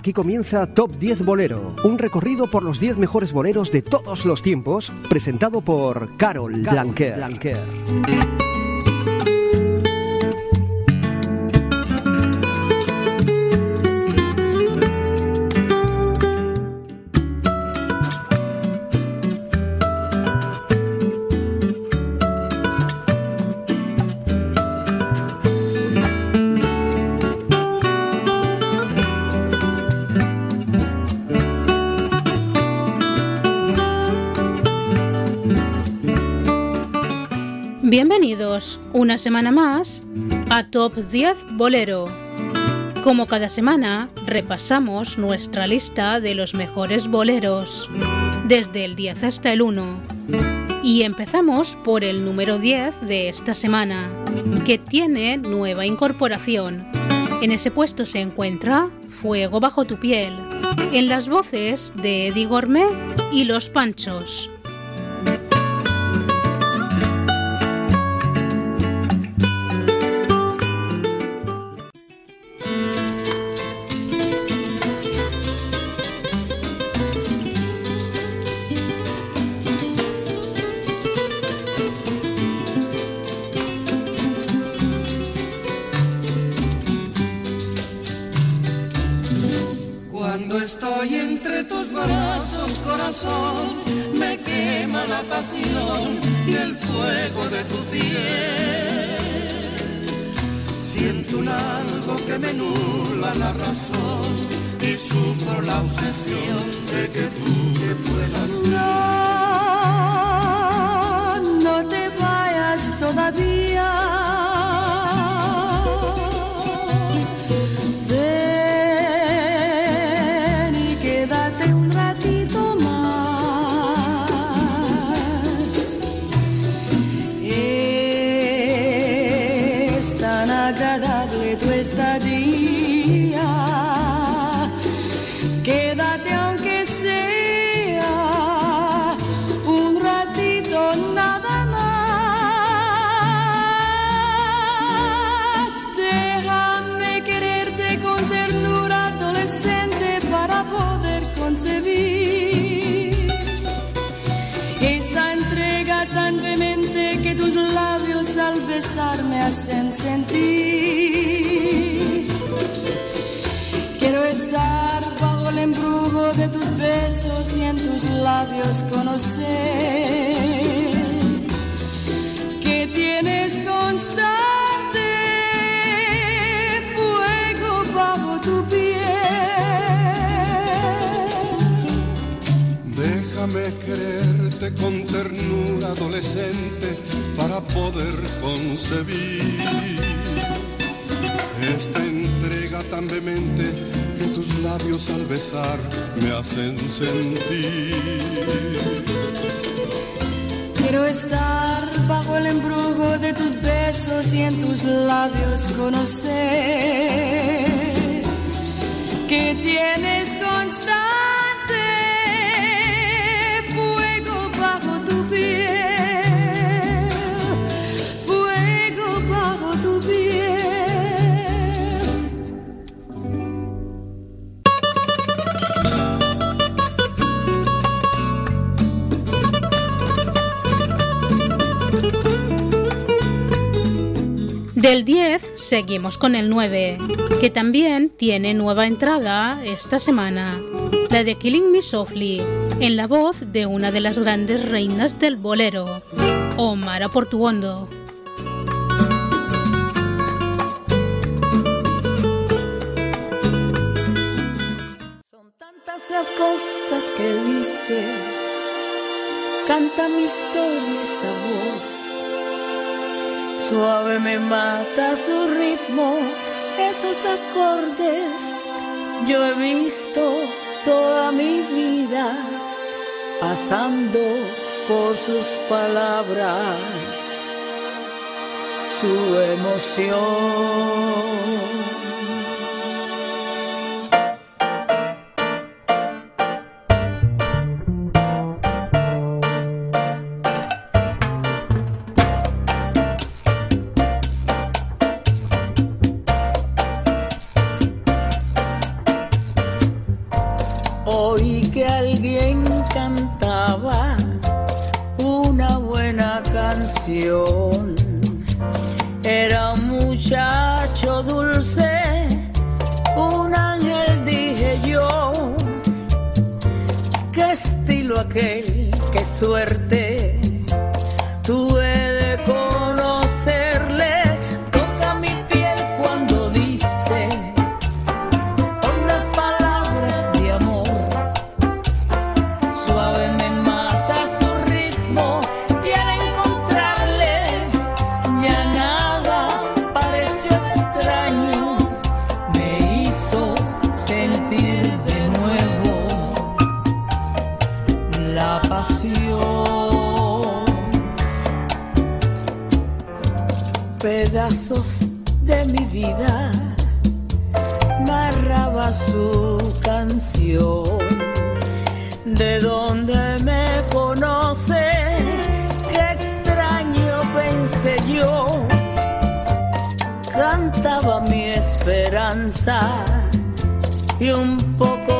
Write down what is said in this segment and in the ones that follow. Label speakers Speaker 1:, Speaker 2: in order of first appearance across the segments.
Speaker 1: Aquí comienza Top 10 Bolero, un recorrido por los 10 mejores boleros de todos los tiempos, presentado por Carol, Blanquer.
Speaker 2: Una semana más a Top 10 Bolero. Como cada semana, repasamos nuestra lista de los mejores boleros, desde el 10 hasta el 1. Y empezamos por el número 10 de esta semana, que tiene nueva incorporación. En ese puesto se encuentra Fuego bajo tu piel, en las voces de Eddie Gourmet y Los Panchos.
Speaker 3: Y el fuego de tu piel. Siento un algo que me nula la razón y sufro la obsesión de que tú me puedas
Speaker 4: No, no te vayas todavía me hacen sentir. Quiero estar bajo el embrujo de tus besos y en tus labios conocer que tienes constante
Speaker 3: Déjame quererte con ternura adolescente para poder concebir esta entrega tan vehemente que tus labios al besar me hacen sentir.
Speaker 4: Quiero estar bajo el embrujo de tus besos y en tus labios conocer que tienes
Speaker 2: Del 10 seguimos con el 9, que también tiene nueva entrada esta semana, la de Killing Me Softly, en la voz de una de las grandes reinas del bolero, Omar Portuondo.
Speaker 5: Son tantas las cosas que dice, canta mi historia esa voz Suave me mata su ritmo, esos acordes. Yo he visto toda mi vida pasando por sus palabras, su emoción. aquel, qué suerte. de mi vida narraba su canción. De donde me conoce, qué extraño pensé yo. Cantaba mi esperanza y un poco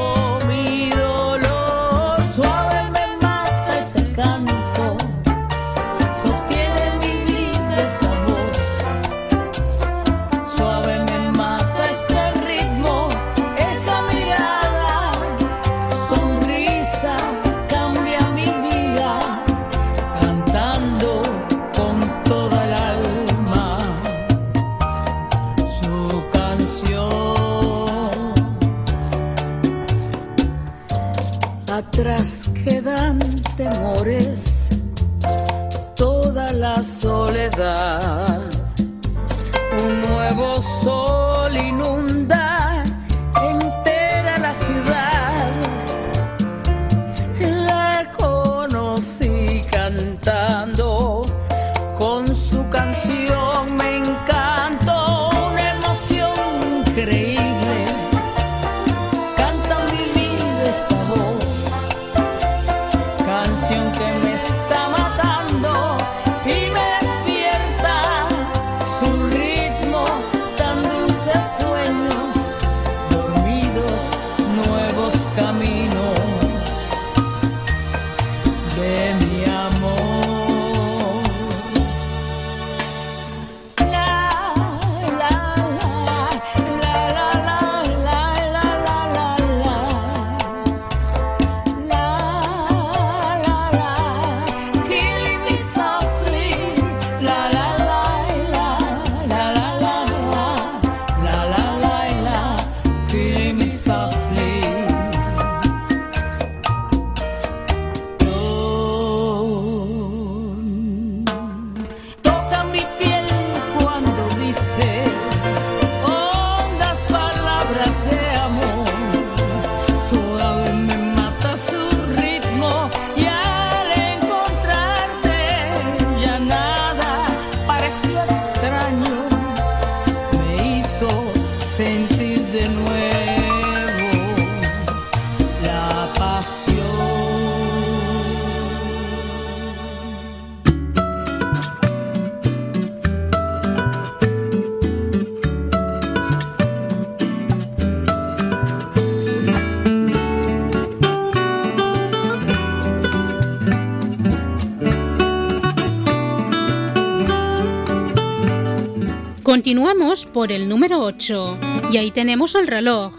Speaker 2: Continuamos por el número 8 y ahí tenemos el reloj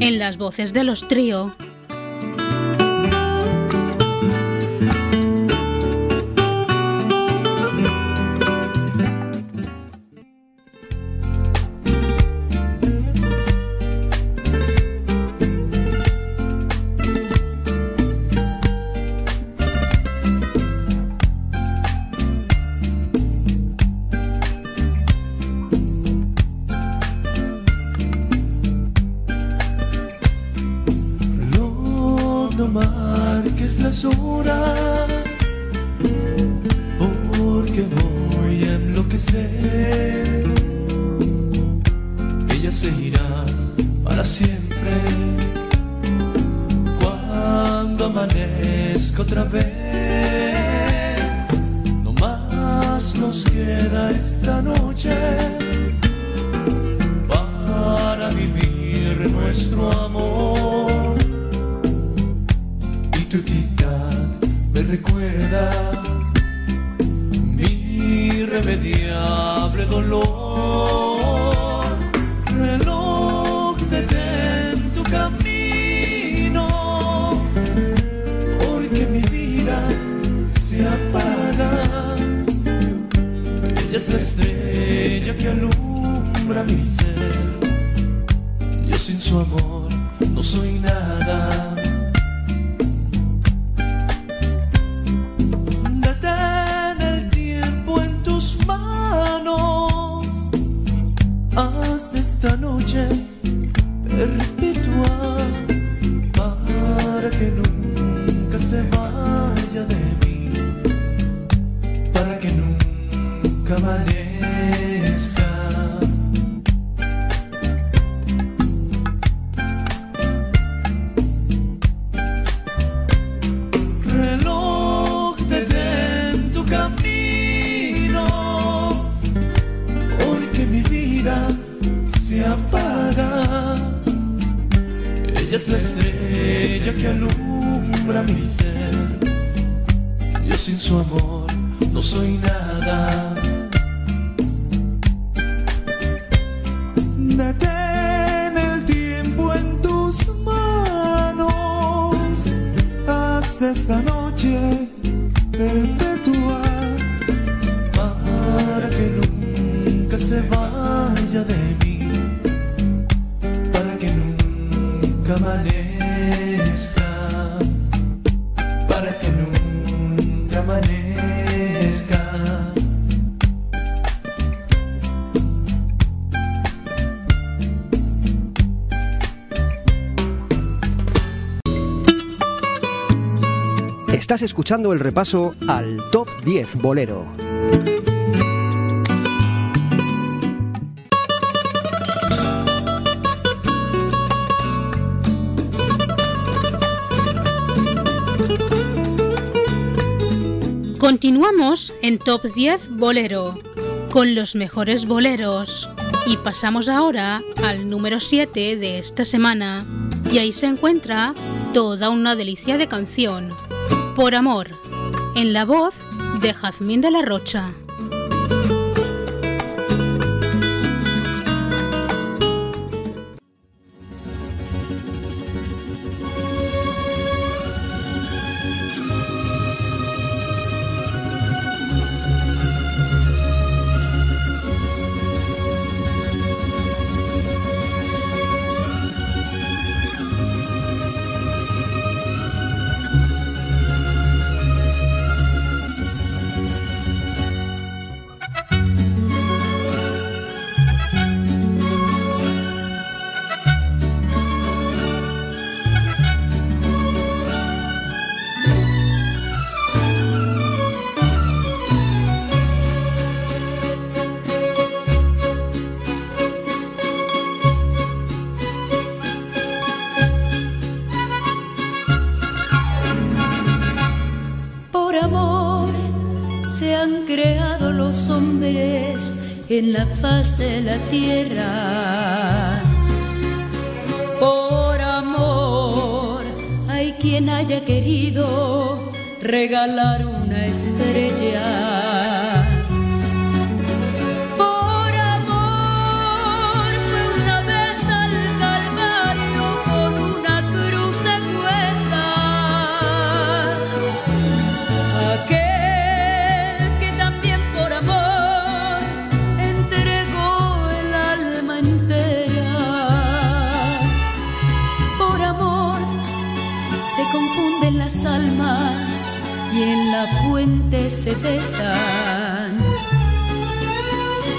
Speaker 2: en las voces de los trío.
Speaker 1: Estás escuchando el repaso al Top 10 Bolero.
Speaker 2: Continuamos en Top 10 Bolero con los mejores boleros. Y pasamos ahora al número 7 de esta semana. Y ahí se encuentra toda una delicia de canción. Por amor, en la voz de Jazmín de la Rocha.
Speaker 5: en la faz de la tierra. Por amor hay quien haya querido regalar una estrella.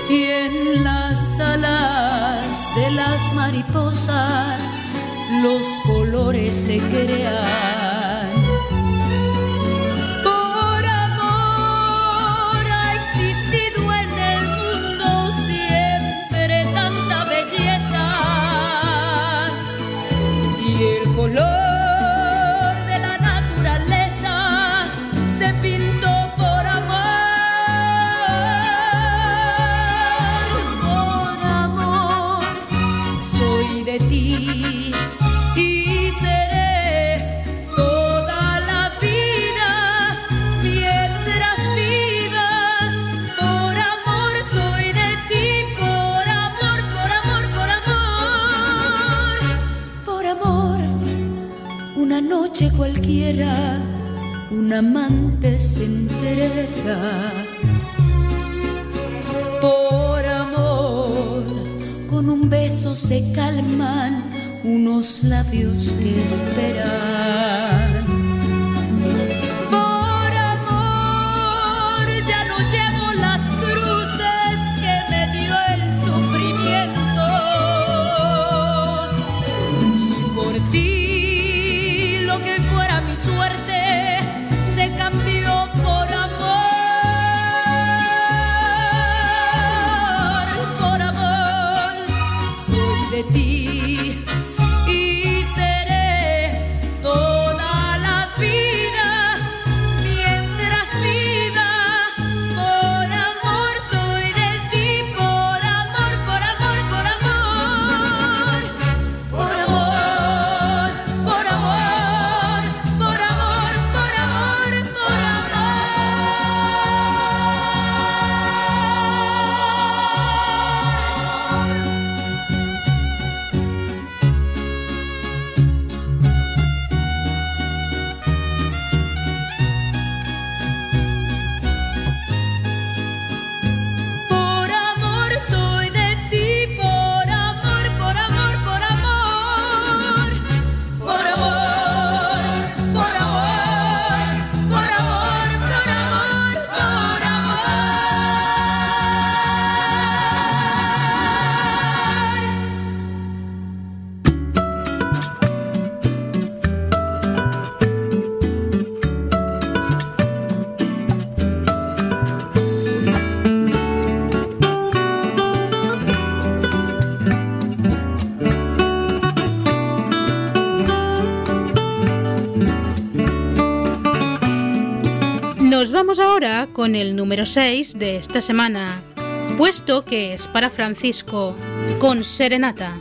Speaker 5: y en las alas de las mariposas los colores se creen. Vamos ahora con el número 6 de esta semana, puesto que es para Francisco, con Serenata.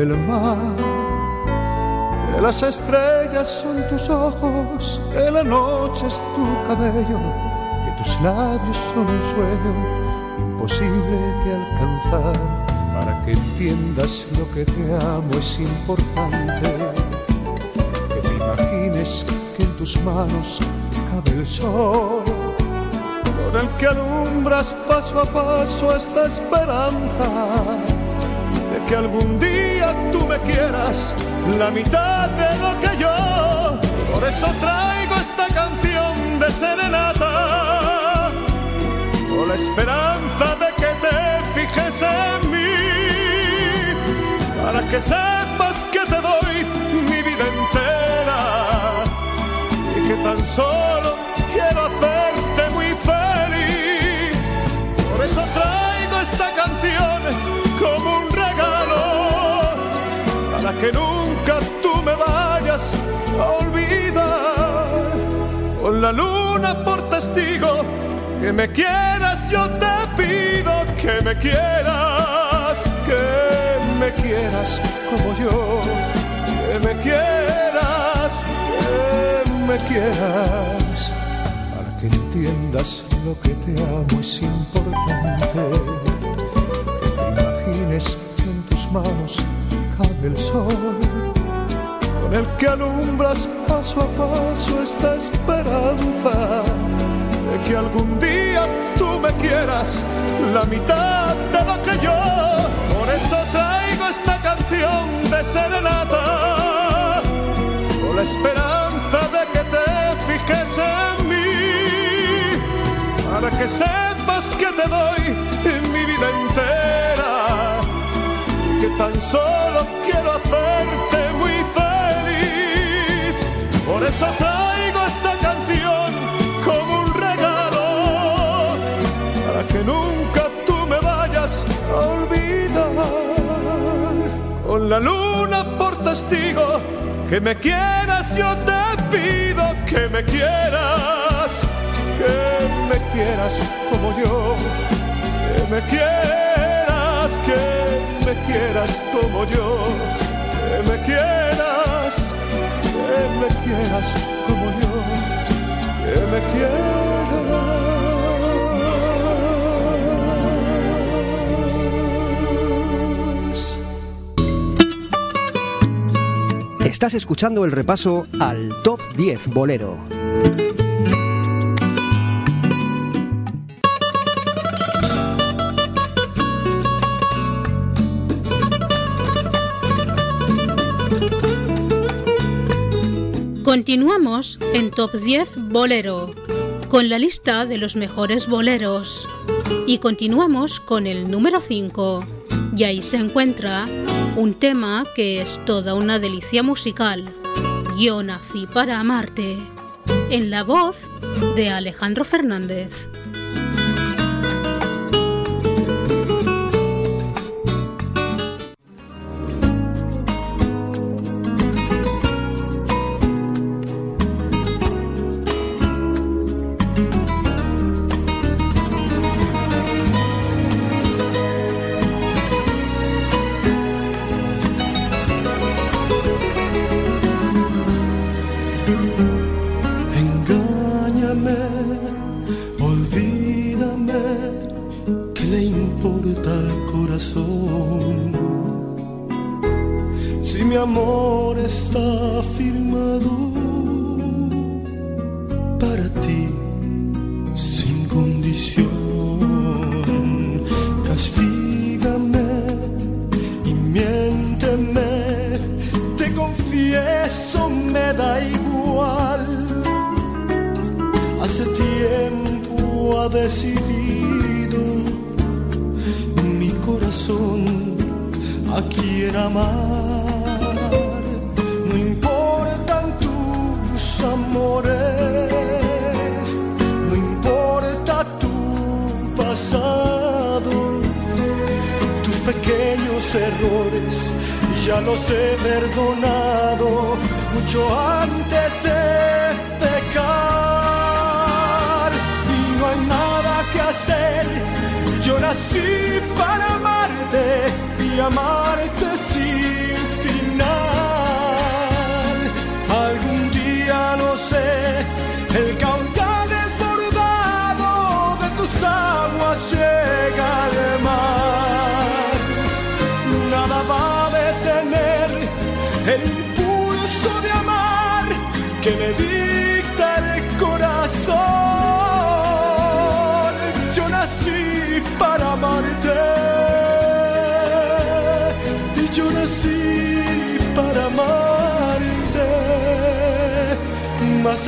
Speaker 6: El mar, que las estrellas son tus ojos, que la noche es tu cabello, que tus labios son un sueño imposible de alcanzar. Para que entiendas lo que te amo es importante que te imagines que en tus manos cabe el sol con el que alumbras paso a paso esta esperanza de que algún día tú me quieras la mitad de lo que yo. Por eso traigo esta canción de serenata con la esperanza de que te fijes en mí para que sepas que te doy mi vida entera y que tan solo para que nunca tú me vayas a olvidar. Con la luna por testigo, que me quieras, yo te pido que me quieras, que me quieras como yo, que me quieras, que me quieras. Para que entiendas lo que te amo es importante que te imagines en tus manos el sol con el que alumbras paso a paso esta esperanza de que algún día tú me quieras la mitad de lo que yo. Por eso traigo esta canción de serenata con la esperanza de que te fijes en mí para que sepas que te doy mi vida entera tan solo quiero hacerte muy feliz. Por eso traigo esta canción como un regalo para que nunca tú me vayas a olvidar. Con la luna por testigo, que me quieras, yo te pido que me quieras, que me quieras como yo, que me quieras, que me quieras como yo, que me quieras, que me quieras como yo, que me quieras.
Speaker 1: Estás escuchando el repaso al Top 10 Bolero.
Speaker 2: Continuamos en Top 10 Bolero, con la lista de los mejores boleros. Y continuamos con el número 5. Y ahí se encuentra un tema que es toda una delicia musical. Yo nací para amarte. En la voz de Alejandro Fernández.
Speaker 3: A quien amar. No importan tus amores, no importa tu pasado, tus pequeños errores ya los he perdonado mucho antes de pecar y no hay nada que hacer. Yo nací para amarte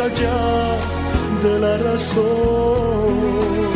Speaker 3: allá de la razón.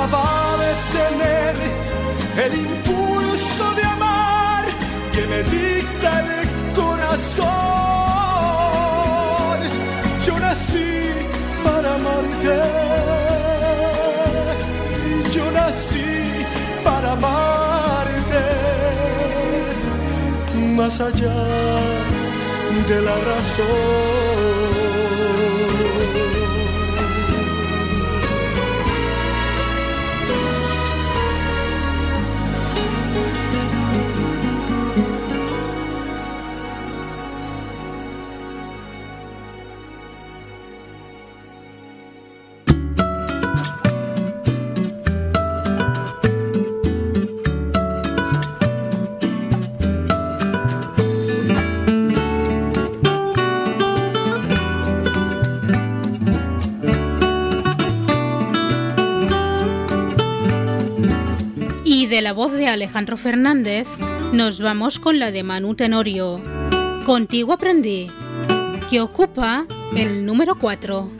Speaker 3: nada va a detener el impulso de amar que me dicta el corazón. Yo nací para amarte. Yo nací para amarte más allá de la razón.
Speaker 6: La
Speaker 2: voz de Alejandro Fernández nos vamos con la de Manu Tenorio. Contigo aprendí, que ocupa el número 4.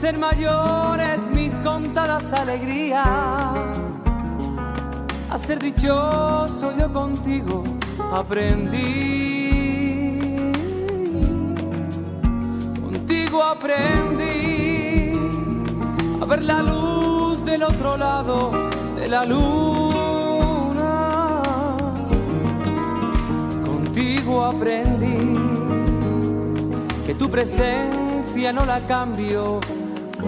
Speaker 7: Ser mayores mis contadas alegrías. A ser dichoso yo contigo aprendí. Contigo aprendí a ver la luz del otro lado de la luna. Contigo aprendí que tu presencia no la cambio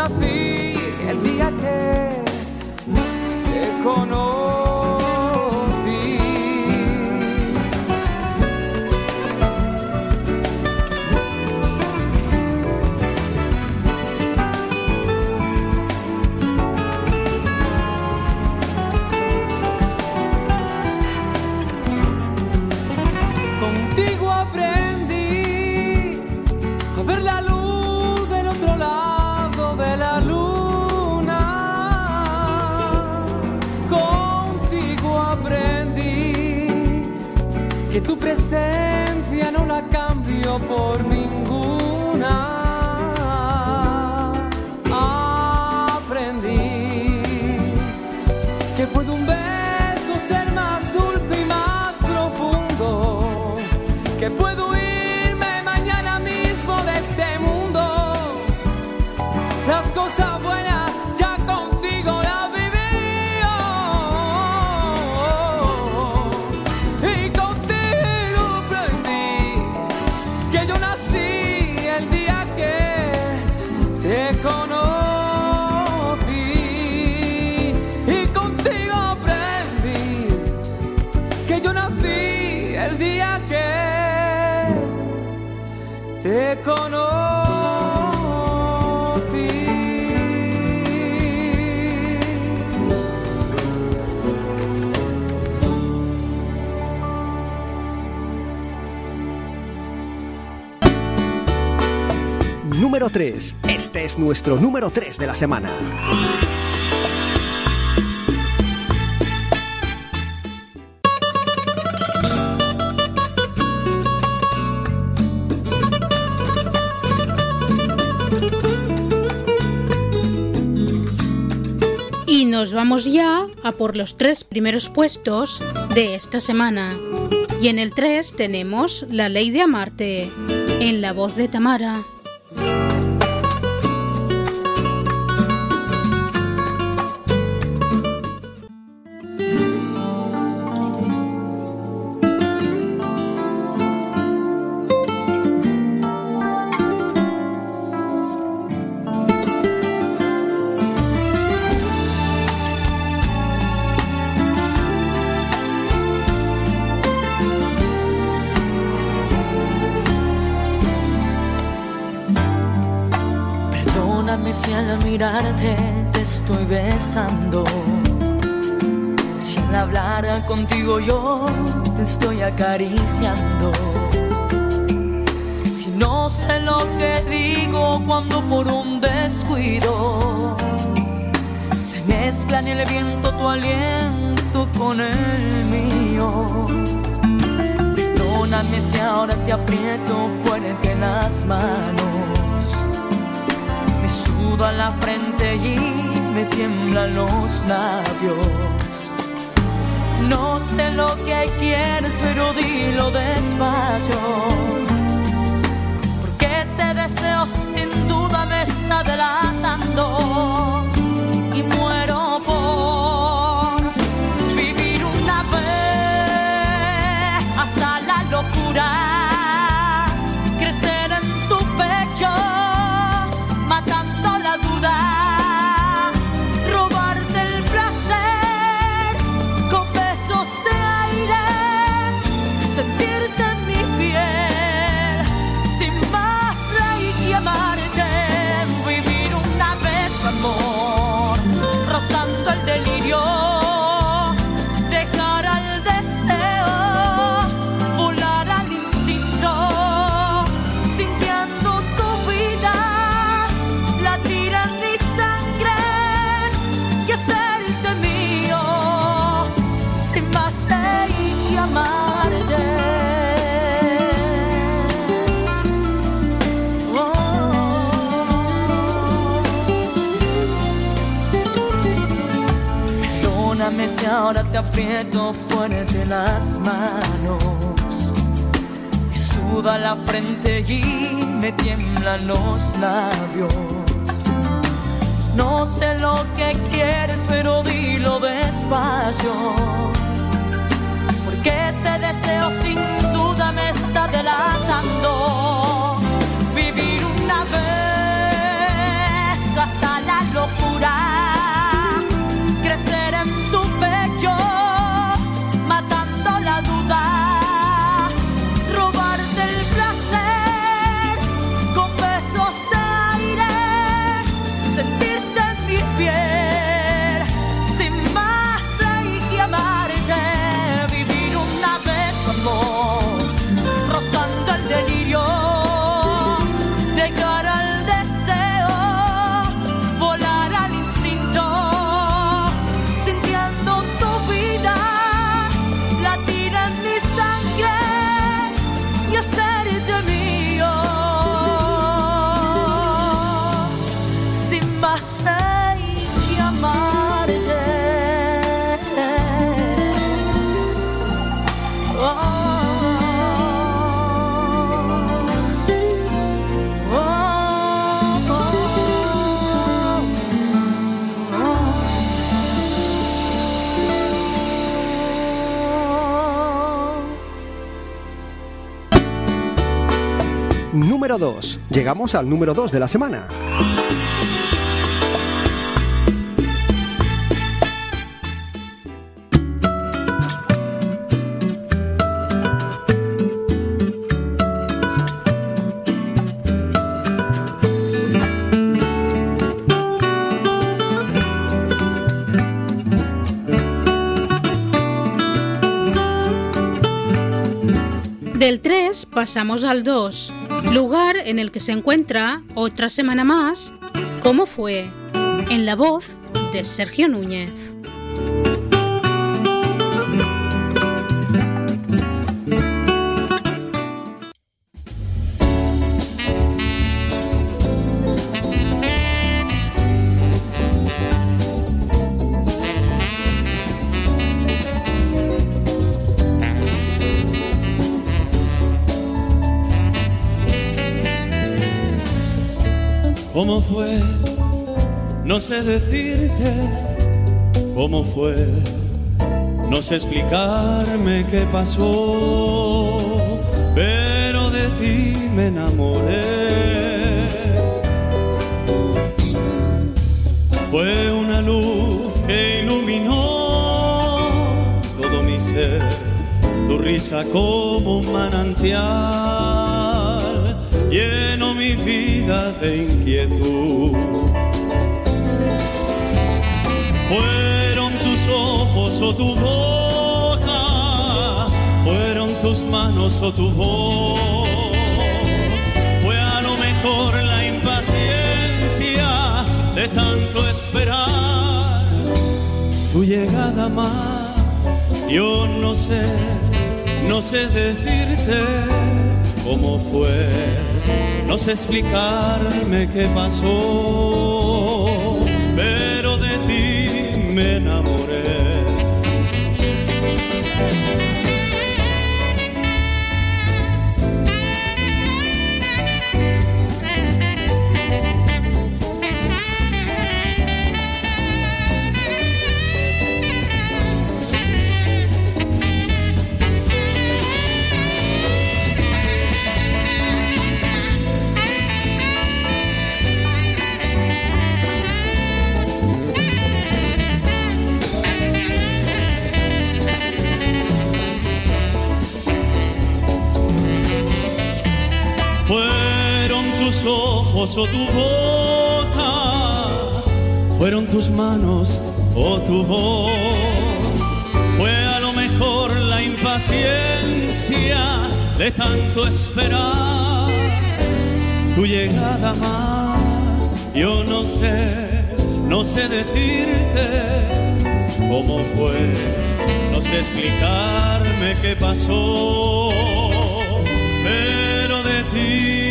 Speaker 7: nací el día que te conocí. Tu presencia no la cambio por ninguna. Aprendí que puede un beso ser más dulce y más profundo, que puedo
Speaker 1: Número 3. Este es nuestro número 3 de la semana.
Speaker 2: Y nos vamos ya a por los tres primeros puestos de esta semana. Y en el 3 tenemos La Ley de Amarte, en la voz de Tamara.
Speaker 5: Contigo yo te estoy acariciando. Si no sé lo que digo cuando por un descuido se mezcla en el viento tu aliento con el mío. Perdóname si ahora te aprieto fuerte las manos. Me suda la frente y me tiemblan los labios. No sé lo que quieres, pero dilo despacio. Porque este deseo sin duda me está delatando. Ahora te aprieto fuerte las manos. Me suda la frente y me tiemblan los labios. No sé lo que quieres, pero dilo despacio. Porque este deseo sin duda me está delatando.
Speaker 1: Número 2. Llegamos al número 2 de la semana.
Speaker 2: Del 3 pasamos al 2, lugar en el que se encuentra otra semana más, ¿cómo fue? En la voz de Sergio Núñez.
Speaker 8: ¿Cómo fue? No sé decirte cómo fue. No sé explicarme qué pasó, pero de ti me enamoré. Fue una luz que iluminó todo mi ser, tu risa como un manantial, lleno mi vida de inquietud. Fueron tus ojos o tu boca, fueron tus manos o tu voz. Fue a lo mejor la impaciencia de tanto esperar tu llegada más. Yo no sé, no sé decirte cómo fue, no sé explicarme qué pasó, ojos o tu boca, fueron tus manos o tu voz. Fue a lo mejor la impaciencia de tanto esperar tu llegada más. Yo no sé, no sé decirte cómo fue, no sé explicarme qué pasó, pero de ti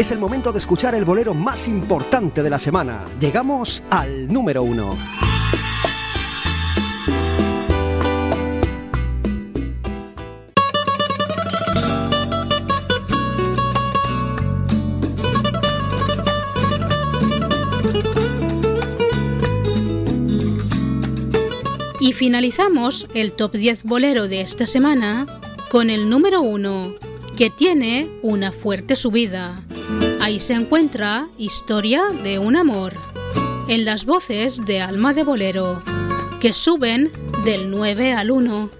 Speaker 1: Es el momento de escuchar el bolero más importante de la semana. Llegamos al número 1.
Speaker 2: Y finalizamos el top 10 bolero de esta semana con el número 1, que tiene una fuerte subida. Ahí se encuentra Historia de un amor, en las voces de Alma de Bolero, que suben del 9 al 1.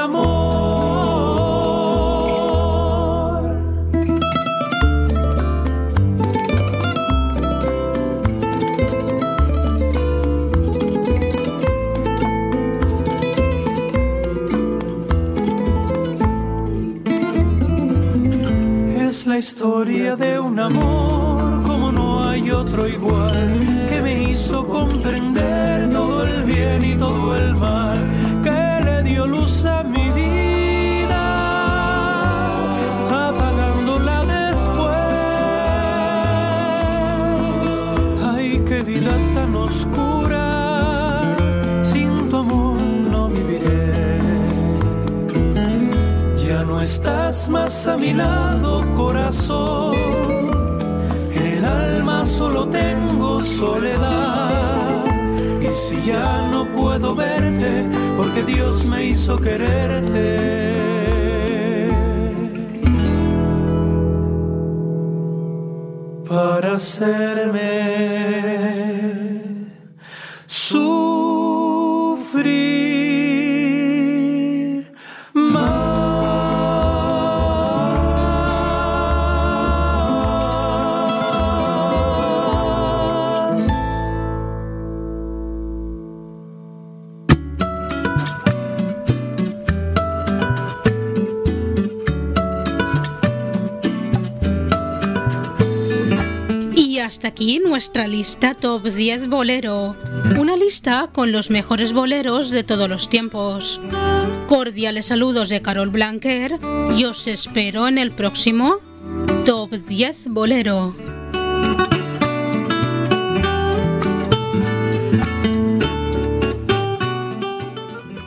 Speaker 9: historia de un amor como no hay otro igual, que me hizo comprender todo el bien y todo el mal, que le dio luz a mi vida, apagándola después. Ay, qué vida tan oscura, sin tu amor no viviré. Ya no más a mi lado, corazón. El alma solo tengo soledad. Y si ya no puedo verte, porque Dios me hizo quererte. Para hacerme
Speaker 2: aquí nuestra lista Top 10 Bolero. Una lista con los mejores boleros de todos los tiempos. Cordiales saludos de Carol Blanquer y os espero en el próximo Top 10 Bolero.